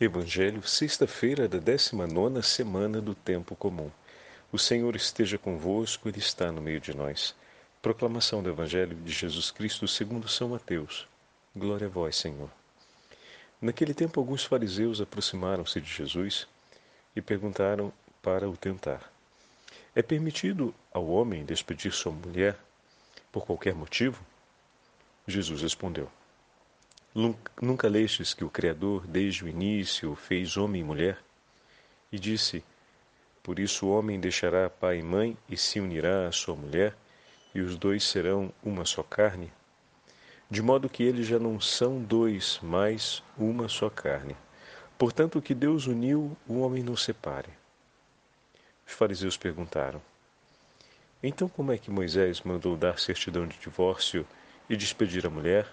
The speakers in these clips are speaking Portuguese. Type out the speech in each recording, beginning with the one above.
Evangelho, sexta-feira da 19 semana do Tempo Comum. O Senhor esteja convosco, Ele está no meio de nós. Proclamação do Evangelho de Jesus Cristo segundo São Mateus. Glória a vós, Senhor. Naquele tempo, alguns fariseus aproximaram-se de Jesus e perguntaram para o tentar: É permitido ao homem despedir sua mulher por qualquer motivo? Jesus respondeu: Nunca lestes que o Criador, desde o início, fez homem e mulher? E disse: Por isso o homem deixará pai e mãe e se unirá à sua mulher, e os dois serão uma só carne? De modo que eles já não são dois, mas uma só carne. Portanto, o que Deus uniu, o homem não separe. Os fariseus perguntaram: Então, como é que Moisés mandou dar certidão de divórcio e despedir a mulher?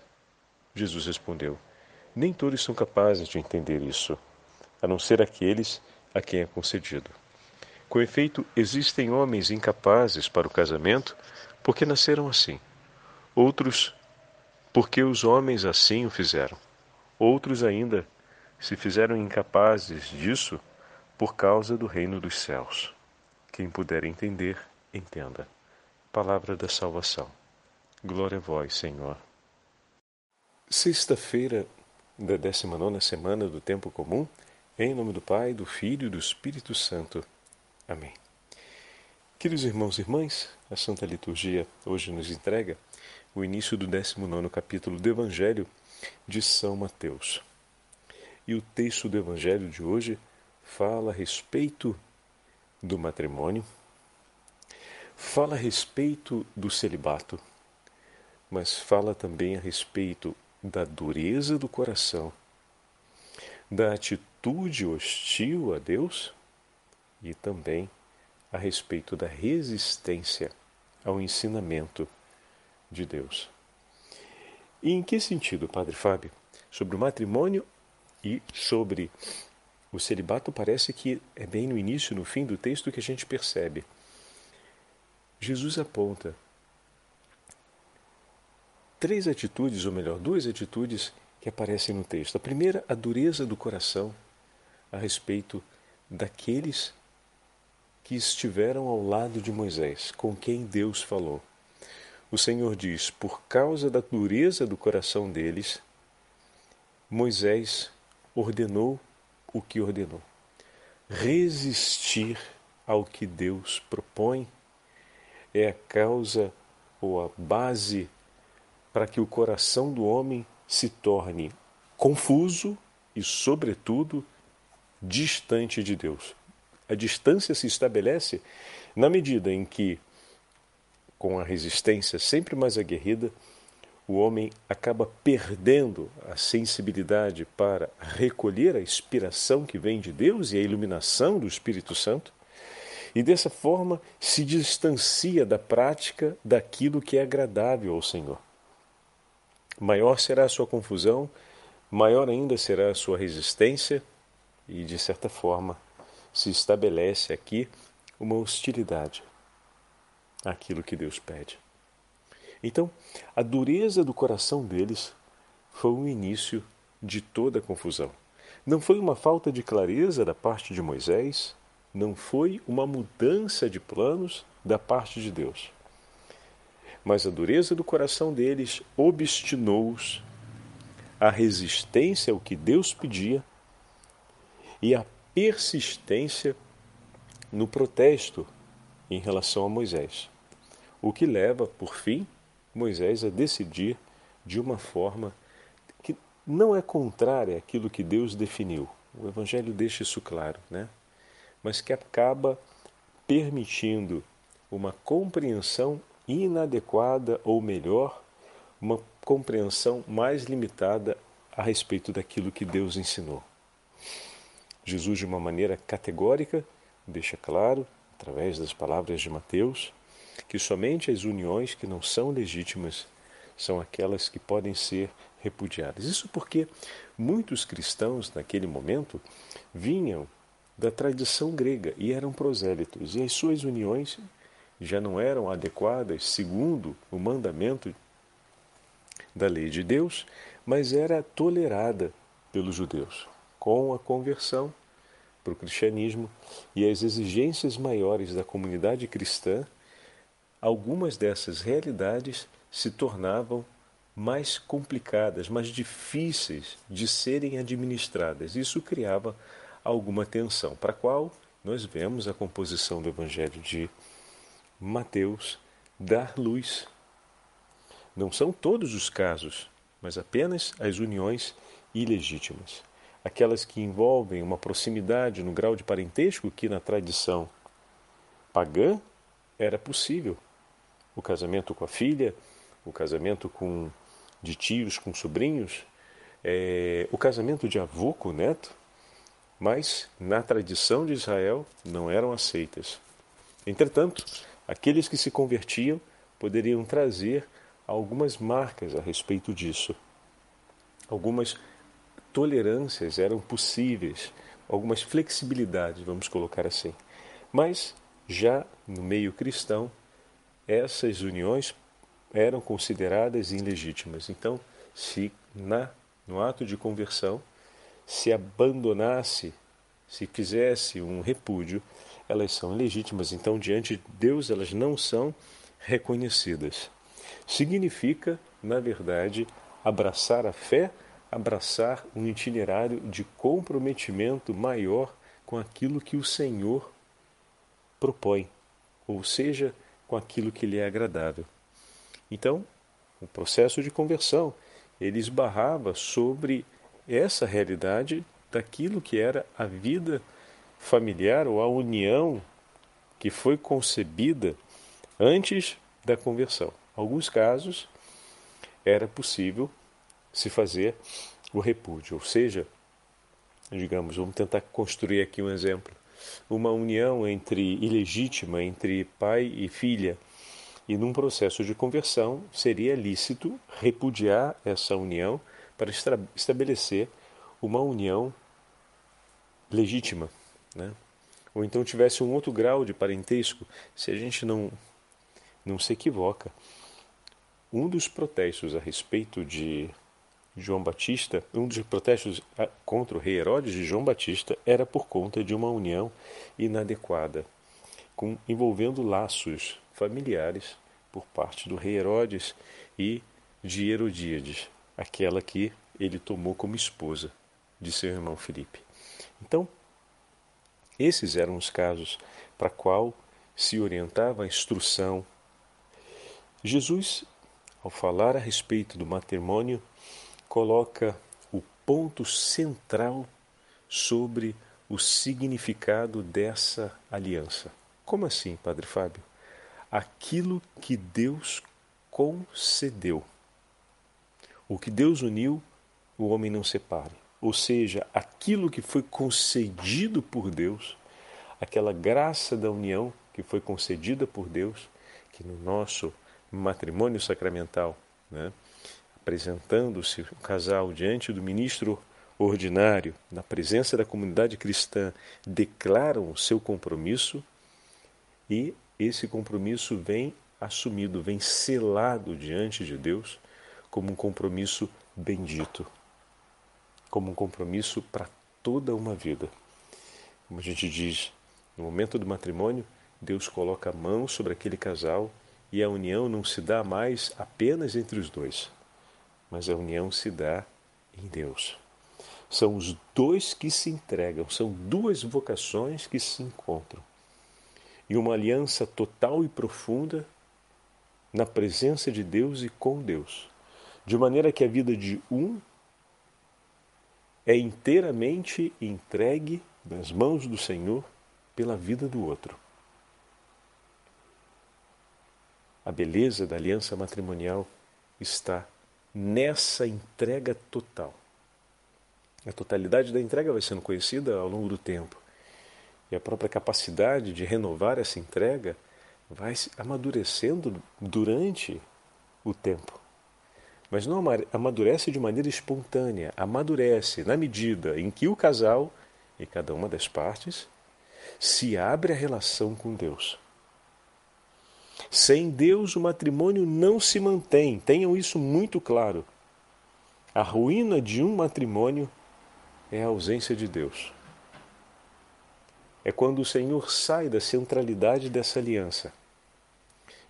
Jesus respondeu: Nem todos são capazes de entender isso, a não ser aqueles a quem é concedido. Com efeito, existem homens incapazes para o casamento porque nasceram assim. Outros, porque os homens assim o fizeram. Outros ainda se fizeram incapazes disso por causa do reino dos céus. Quem puder entender, entenda. Palavra da salvação. Glória a vós, Senhor. Sexta-feira da 19 semana do Tempo Comum, em nome do Pai, do Filho e do Espírito Santo. Amém. Queridos irmãos e irmãs, a Santa Liturgia hoje nos entrega o início do 19 capítulo do Evangelho de São Mateus. E o texto do Evangelho de hoje fala a respeito do matrimônio, fala a respeito do celibato, mas fala também a respeito da dureza do coração, da atitude hostil a Deus e também a respeito da resistência ao ensinamento de Deus. E em que sentido, Padre Fábio? Sobre o matrimônio e sobre o celibato, parece que é bem no início, no fim do texto, que a gente percebe. Jesus aponta três atitudes, ou melhor, duas atitudes que aparecem no texto. A primeira, a dureza do coração a respeito daqueles que estiveram ao lado de Moisés, com quem Deus falou. O Senhor diz: por causa da dureza do coração deles, Moisés ordenou o que ordenou. Resistir ao que Deus propõe é a causa ou a base para que o coração do homem se torne confuso e, sobretudo, distante de Deus. A distância se estabelece na medida em que, com a resistência sempre mais aguerrida, o homem acaba perdendo a sensibilidade para recolher a inspiração que vem de Deus e a iluminação do Espírito Santo, e dessa forma se distancia da prática daquilo que é agradável ao Senhor maior será a sua confusão, maior ainda será a sua resistência, e de certa forma se estabelece aqui uma hostilidade àquilo que Deus pede. Então, a dureza do coração deles foi o início de toda a confusão. Não foi uma falta de clareza da parte de Moisés, não foi uma mudança de planos da parte de Deus mas a dureza do coração deles obstinou-os, a resistência ao que Deus pedia e a persistência no protesto em relação a Moisés, o que leva, por fim, Moisés a decidir de uma forma que não é contrária àquilo que Deus definiu. O Evangelho deixa isso claro, né? Mas que acaba permitindo uma compreensão inadequada ou melhor, uma compreensão mais limitada a respeito daquilo que Deus ensinou. Jesus, de uma maneira categórica, deixa claro, através das palavras de Mateus, que somente as uniões que não são legítimas são aquelas que podem ser repudiadas. Isso porque muitos cristãos, naquele momento, vinham da tradição grega e eram prosélitos, e as suas uniões já não eram adequadas segundo o mandamento da lei de Deus, mas era tolerada pelos judeus. Com a conversão para o cristianismo e as exigências maiores da comunidade cristã, algumas dessas realidades se tornavam mais complicadas, mais difíceis de serem administradas. Isso criava alguma tensão, para a qual nós vemos a composição do Evangelho de Mateus dar luz. Não são todos os casos, mas apenas as uniões ilegítimas. Aquelas que envolvem uma proximidade no grau de parentesco que na tradição pagã era possível. O casamento com a filha, o casamento com de tios com sobrinhos, é, o casamento de avô com neto, mas na tradição de Israel não eram aceitas. Entretanto, aqueles que se convertiam poderiam trazer algumas marcas a respeito disso. Algumas tolerâncias eram possíveis, algumas flexibilidades, vamos colocar assim. Mas já no meio cristão, essas uniões eram consideradas ilegítimas. Então, se na no ato de conversão se abandonasse, se fizesse um repúdio, elas são ilegítimas. Então, diante de Deus, elas não são reconhecidas. Significa, na verdade, abraçar a fé, abraçar um itinerário de comprometimento maior com aquilo que o Senhor propõe, ou seja, com aquilo que lhe é agradável. Então, o processo de conversão, ele esbarrava sobre essa realidade daquilo que era a vida familiar ou a união que foi concebida antes da conversão. Alguns casos era possível se fazer o repúdio, ou seja, digamos, vamos tentar construir aqui um exemplo, uma união entre ilegítima entre pai e filha e num processo de conversão seria lícito repudiar essa união para estabelecer uma união legítima, né? Ou então tivesse um outro grau de parentesco, se a gente não não se equivoca. Um dos protestos a respeito de João Batista, um dos protestos contra o rei Herodes de João Batista era por conta de uma união inadequada, com, envolvendo laços familiares por parte do rei Herodes e de Herodíades, aquela que ele tomou como esposa de seu irmão Filipe. Então, esses eram os casos para qual se orientava a instrução. Jesus, ao falar a respeito do matrimônio, coloca o ponto central sobre o significado dessa aliança. Como assim, Padre Fábio? aquilo que Deus concedeu. O que Deus uniu, o homem não separe. Ou seja, aquilo que foi concedido por Deus, aquela graça da união que foi concedida por Deus, que no nosso matrimônio sacramental, né, apresentando-se o casal diante do ministro ordinário, na presença da comunidade cristã, declaram o seu compromisso e esse compromisso vem assumido, vem selado diante de Deus como um compromisso bendito, como um compromisso para toda uma vida. Como a gente diz, no momento do matrimônio, Deus coloca a mão sobre aquele casal e a união não se dá mais apenas entre os dois, mas a união se dá em Deus. São os dois que se entregam, são duas vocações que se encontram e uma aliança total e profunda na presença de Deus e com Deus, de maneira que a vida de um é inteiramente entregue nas mãos do Senhor pela vida do outro. A beleza da aliança matrimonial está nessa entrega total. A totalidade da entrega vai sendo conhecida ao longo do tempo. E a própria capacidade de renovar essa entrega vai amadurecendo durante o tempo. Mas não amadurece de maneira espontânea, amadurece na medida em que o casal e cada uma das partes se abre a relação com Deus. Sem Deus, o matrimônio não se mantém, tenham isso muito claro. A ruína de um matrimônio é a ausência de Deus. É quando o Senhor sai da centralidade dessa aliança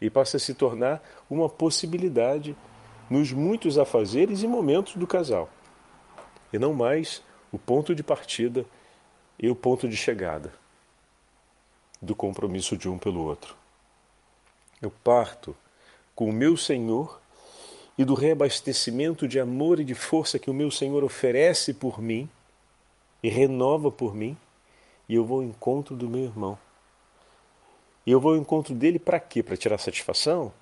e passa a se tornar uma possibilidade nos muitos afazeres e momentos do casal, e não mais o ponto de partida e o ponto de chegada do compromisso de um pelo outro. Eu parto com o meu Senhor e do reabastecimento de amor e de força que o meu Senhor oferece por mim e renova por mim, e eu vou ao encontro do meu irmão. E eu vou ao encontro dele para quê? Para tirar satisfação?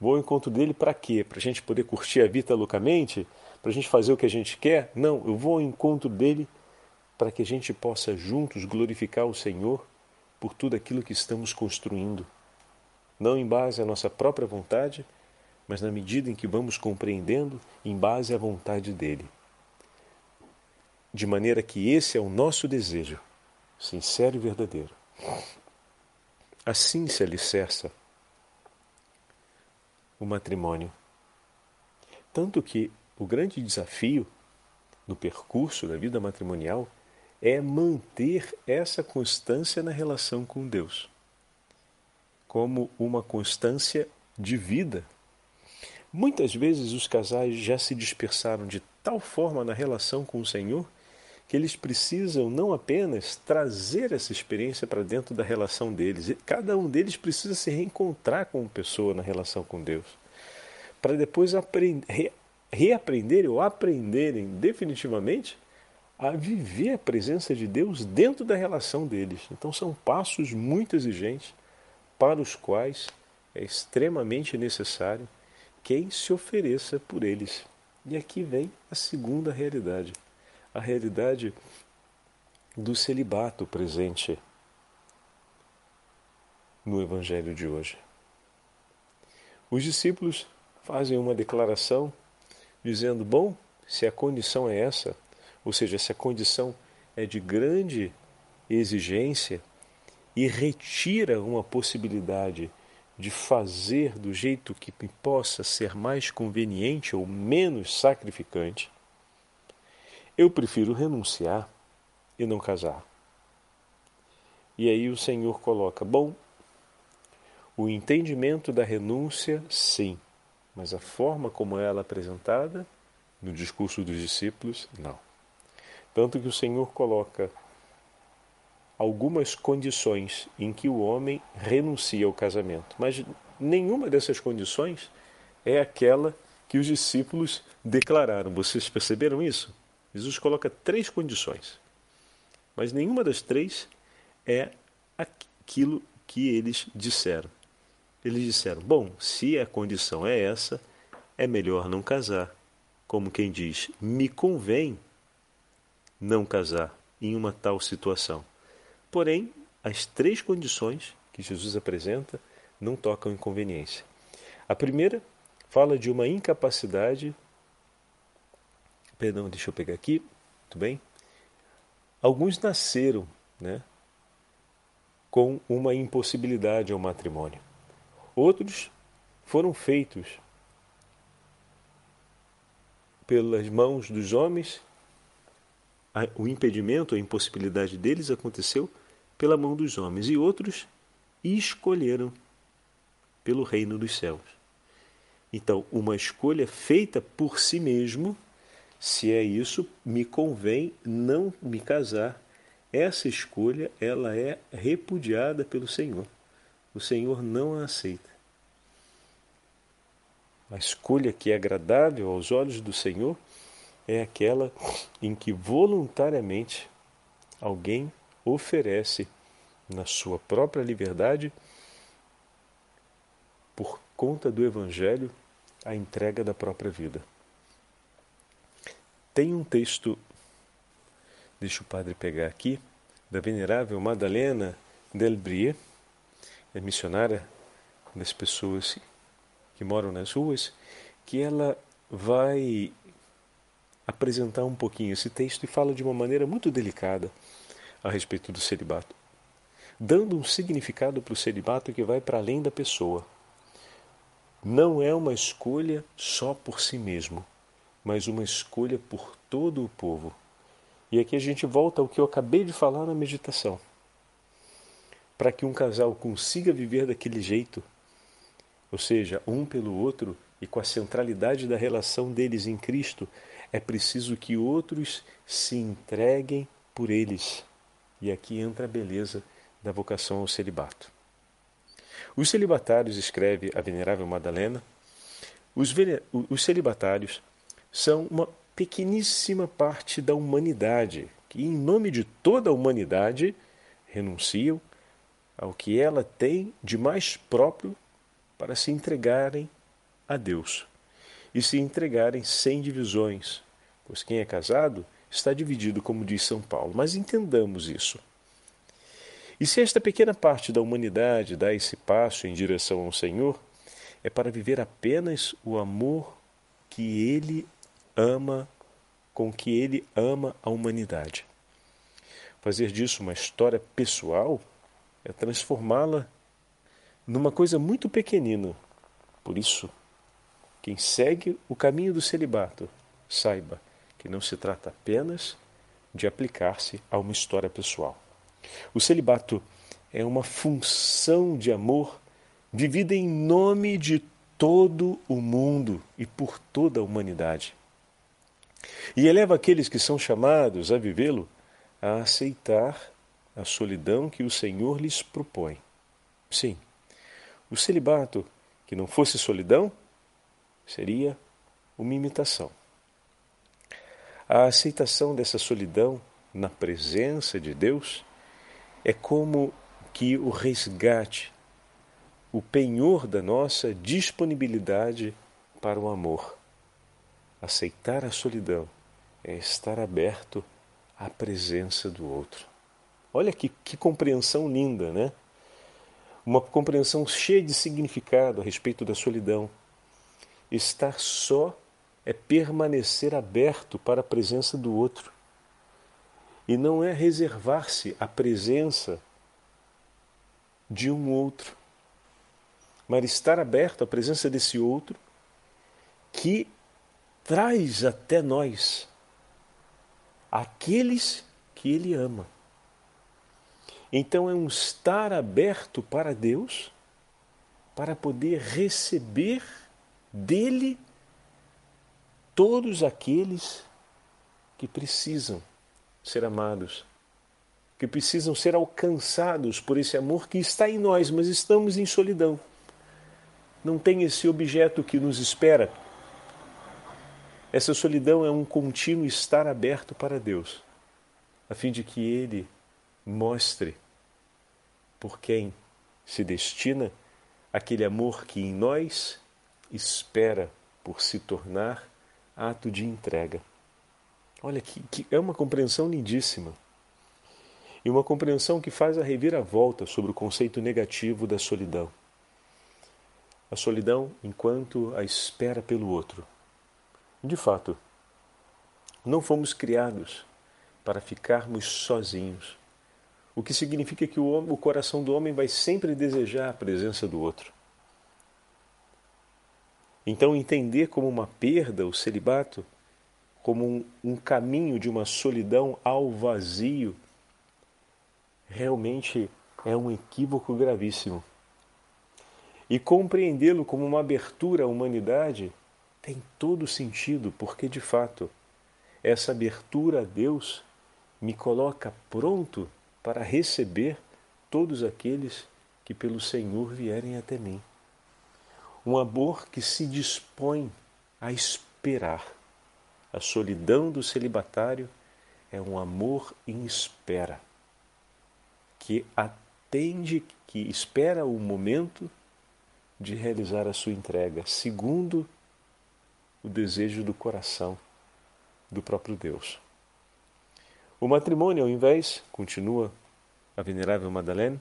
Vou ao encontro dele para quê? Para a gente poder curtir a vida loucamente? Para a gente fazer o que a gente quer? Não, eu vou ao encontro dele para que a gente possa juntos glorificar o Senhor por tudo aquilo que estamos construindo. Não em base à nossa própria vontade, mas na medida em que vamos compreendendo em base à vontade dele. De maneira que esse é o nosso desejo, sincero e verdadeiro. Assim se alicerça o matrimônio. Tanto que o grande desafio no percurso da vida matrimonial é manter essa constância na relação com Deus, como uma constância de vida. Muitas vezes os casais já se dispersaram de tal forma na relação com o Senhor que eles precisam não apenas trazer essa experiência para dentro da relação deles, cada um deles precisa se reencontrar como pessoa na relação com Deus, para depois aprender, reaprenderem ou aprenderem definitivamente a viver a presença de Deus dentro da relação deles. Então são passos muito exigentes para os quais é extremamente necessário quem se ofereça por eles. E aqui vem a segunda realidade a realidade do celibato presente no Evangelho de hoje. Os discípulos fazem uma declaração dizendo: bom, se a condição é essa, ou seja, se a condição é de grande exigência e retira uma possibilidade de fazer do jeito que possa ser mais conveniente ou menos sacrificante, eu prefiro renunciar e não casar. E aí o Senhor coloca: bom, o entendimento da renúncia, sim, mas a forma como ela é apresentada no discurso dos discípulos, não. Tanto que o Senhor coloca algumas condições em que o homem renuncia ao casamento, mas nenhuma dessas condições é aquela que os discípulos declararam. Vocês perceberam isso? Jesus coloca três condições, mas nenhuma das três é aquilo que eles disseram. Eles disseram: bom, se a condição é essa, é melhor não casar. Como quem diz, me convém não casar em uma tal situação. Porém, as três condições que Jesus apresenta não tocam inconveniência. A primeira fala de uma incapacidade Perdão, deixa eu pegar aqui. Tudo bem? Alguns nasceram né, com uma impossibilidade ao matrimônio. Outros foram feitos pelas mãos dos homens. O impedimento, a impossibilidade deles aconteceu pela mão dos homens. E outros escolheram pelo reino dos céus. Então, uma escolha feita por si mesmo se é isso, me convém não me casar. Essa escolha, ela é repudiada pelo Senhor. O Senhor não a aceita. A escolha que é agradável aos olhos do Senhor é aquela em que voluntariamente alguém oferece na sua própria liberdade, por conta do Evangelho, a entrega da própria vida. Tem um texto Deixa o padre pegar aqui, da Venerável Madalena Del Brie, é missionária das pessoas que moram nas ruas, que ela vai apresentar um pouquinho esse texto e fala de uma maneira muito delicada a respeito do celibato, dando um significado para o celibato que vai para além da pessoa. Não é uma escolha só por si mesmo, mas uma escolha por todo o povo. E aqui a gente volta ao que eu acabei de falar na meditação. Para que um casal consiga viver daquele jeito, ou seja, um pelo outro e com a centralidade da relação deles em Cristo, é preciso que outros se entreguem por eles. E aqui entra a beleza da vocação ao celibato. Os celibatários, escreve a Venerável Madalena, os, os celibatários são uma pequeníssima parte da humanidade que, em nome de toda a humanidade, renunciam ao que ela tem de mais próprio para se entregarem a Deus e se entregarem sem divisões, pois quem é casado está dividido, como diz São Paulo. Mas entendamos isso. E se esta pequena parte da humanidade dá esse passo em direção ao Senhor, é para viver apenas o amor que Ele ama, com que Ele ama a humanidade. Fazer disso uma história pessoal é transformá-la numa coisa muito pequenina. Por isso, quem segue o caminho do celibato, saiba que não se trata apenas de aplicar-se a uma história pessoal. O celibato é uma função de amor vivida em nome de todo o mundo e por toda a humanidade. E eleva aqueles que são chamados a vivê-lo a aceitar a solidão que o Senhor lhes propõe. Sim, o celibato, que não fosse solidão, seria uma imitação. A aceitação dessa solidão na presença de Deus é como que o resgate, o penhor da nossa disponibilidade para o amor. Aceitar a solidão é estar aberto à presença do outro. Olha que, que compreensão linda, né? Uma compreensão cheia de significado a respeito da solidão. Estar só é permanecer aberto para a presença do outro. E não é reservar-se a presença de um outro, mas estar aberto à presença desse outro que traz até nós aqueles que ele ama. Então é um estar aberto para Deus para poder receber dele todos aqueles que precisam ser amados, que precisam ser alcançados por esse amor que está em nós, mas estamos em solidão. Não tem esse objeto que nos espera. Essa solidão é um contínuo estar aberto para Deus, a fim de que Ele mostre por quem se destina aquele amor que em nós espera por se tornar ato de entrega. Olha que, que é uma compreensão lindíssima. E uma compreensão que faz a reviravolta sobre o conceito negativo da solidão. A solidão enquanto a espera pelo outro. De fato, não fomos criados para ficarmos sozinhos, o que significa que o, homem, o coração do homem vai sempre desejar a presença do outro. Então, entender como uma perda o celibato como um, um caminho de uma solidão ao vazio, realmente é um equívoco gravíssimo. E compreendê-lo como uma abertura à humanidade tem todo sentido, porque de fato, essa abertura a Deus me coloca pronto para receber todos aqueles que pelo Senhor vierem até mim. Um amor que se dispõe a esperar a solidão do celibatário é um amor em espera, que atende, que espera o momento de realizar a sua entrega, segundo o desejo do coração do próprio Deus. O matrimônio, ao invés, continua a venerável Madalena,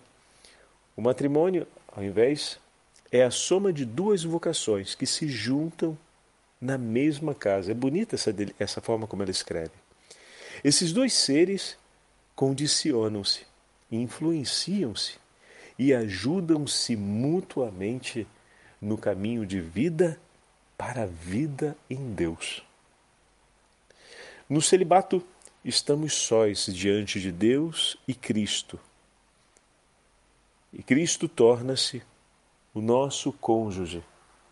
o matrimônio, ao invés, é a soma de duas vocações que se juntam na mesma casa. É bonita essa, essa forma como ela escreve. Esses dois seres condicionam-se, influenciam-se e ajudam-se mutuamente no caminho de vida para a vida em Deus. No celibato, estamos sós diante de Deus e Cristo. E Cristo torna-se o nosso cônjuge,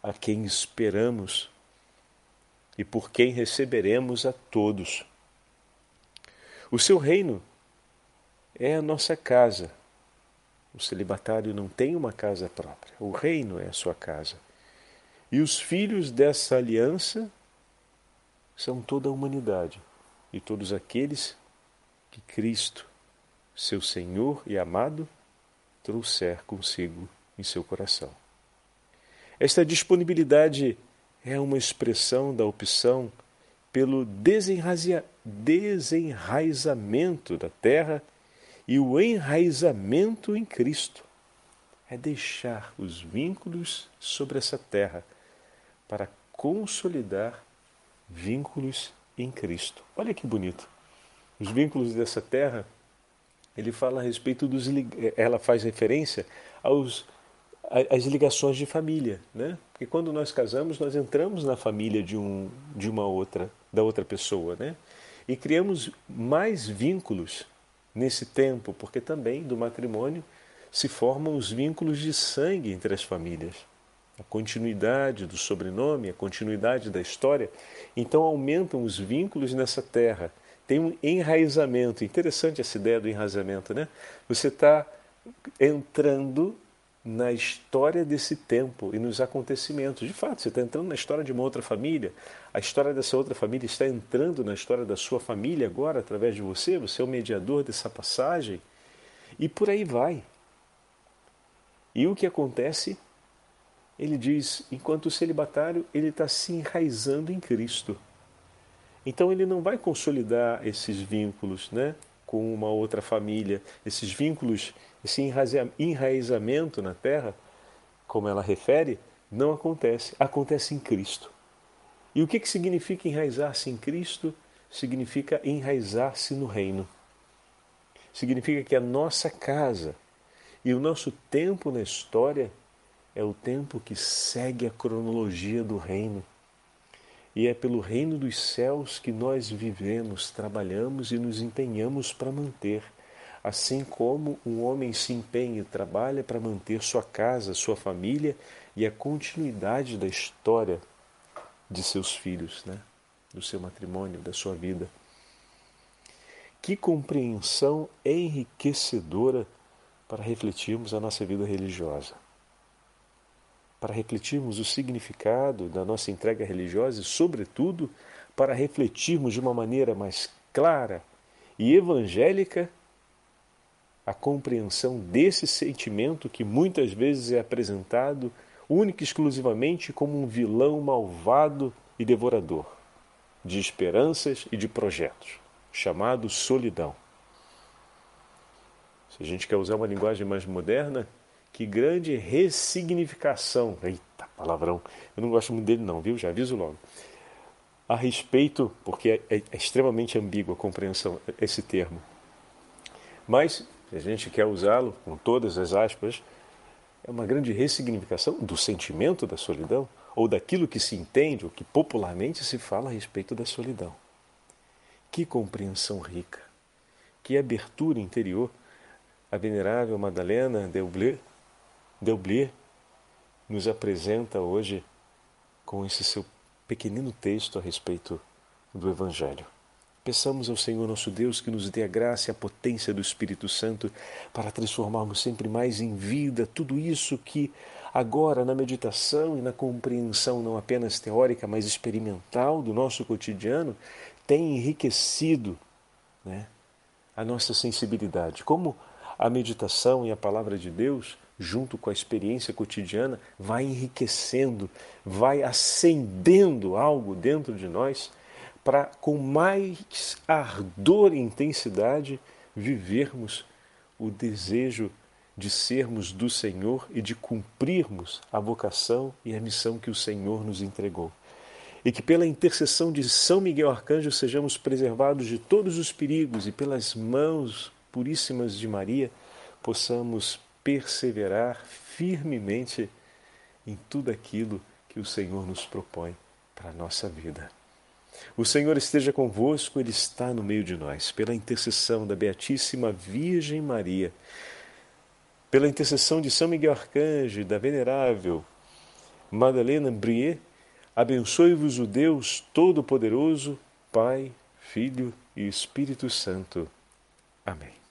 a quem esperamos e por quem receberemos a todos. O seu reino é a nossa casa. O celibatário não tem uma casa própria, o reino é a sua casa. E os filhos dessa aliança são toda a humanidade e todos aqueles que Cristo, seu Senhor e amado, trouxer consigo em seu coração. Esta disponibilidade é uma expressão da opção pelo desenraizamento da terra e o enraizamento em Cristo. É deixar os vínculos sobre essa terra para consolidar vínculos em Cristo. Olha que bonito. Os vínculos dessa terra, ele fala a respeito dos ela faz referência aos as ligações de família, né? Porque quando nós casamos, nós entramos na família de um de uma outra, da outra pessoa, né? E criamos mais vínculos nesse tempo, porque também do matrimônio se formam os vínculos de sangue entre as famílias. A continuidade do sobrenome, a continuidade da história, então aumentam os vínculos nessa terra. Tem um enraizamento. Interessante essa ideia do enraizamento, né? Você está entrando na história desse tempo e nos acontecimentos. De fato, você está entrando na história de uma outra família, a história dessa outra família está entrando na história da sua família agora, através de você, você é o mediador dessa passagem, e por aí vai. E o que acontece? Ele diz, enquanto celibatário, ele está se enraizando em Cristo. Então ele não vai consolidar esses vínculos, né? com uma outra família, esses vínculos, esse enraizamento na terra, como ela refere, não acontece, acontece em Cristo. E o que, que significa enraizar-se em Cristo? Significa enraizar-se no reino. Significa que a nossa casa e o nosso tempo na história é o tempo que segue a cronologia do reino e é pelo reino dos céus que nós vivemos, trabalhamos e nos empenhamos para manter. Assim como um homem se empenha e trabalha para manter sua casa, sua família e a continuidade da história de seus filhos, né? do seu matrimônio, da sua vida. Que compreensão enriquecedora para refletirmos a nossa vida religiosa para refletirmos o significado da nossa entrega religiosa e, sobretudo, para refletirmos de uma maneira mais clara e evangélica a compreensão desse sentimento que muitas vezes é apresentado única e exclusivamente como um vilão malvado e devorador de esperanças e de projetos, chamado solidão. Se a gente quer usar uma linguagem mais moderna, que grande ressignificação. Eita, palavrão. Eu não gosto muito dele, não, viu? Já aviso logo. A respeito, porque é, é, é extremamente ambígua a compreensão, esse termo. Mas, se a gente quer usá-lo com todas as aspas, é uma grande ressignificação do sentimento da solidão, ou daquilo que se entende, ou que popularmente se fala a respeito da solidão. Que compreensão rica, que abertura interior a venerável Madalena Delblé Delblier nos apresenta hoje com esse seu pequenino texto a respeito do Evangelho. Peçamos ao Senhor nosso Deus que nos dê a graça e a potência do Espírito Santo para transformarmos sempre mais em vida tudo isso que agora na meditação e na compreensão não apenas teórica, mas experimental do nosso cotidiano tem enriquecido né, a nossa sensibilidade. Como a meditação e a palavra de Deus junto com a experiência cotidiana, vai enriquecendo, vai acendendo algo dentro de nós para com mais ardor e intensidade vivermos o desejo de sermos do Senhor e de cumprirmos a vocação e a missão que o Senhor nos entregou. E que pela intercessão de São Miguel Arcanjo sejamos preservados de todos os perigos e pelas mãos puríssimas de Maria possamos perseverar firmemente em tudo aquilo que o Senhor nos propõe para a nossa vida. O Senhor esteja convosco, Ele está no meio de nós. Pela intercessão da Beatíssima Virgem Maria, pela intercessão de São Miguel Arcanjo da Venerável Madalena Brie, abençoe-vos o Deus Todo-Poderoso, Pai, Filho e Espírito Santo. Amém.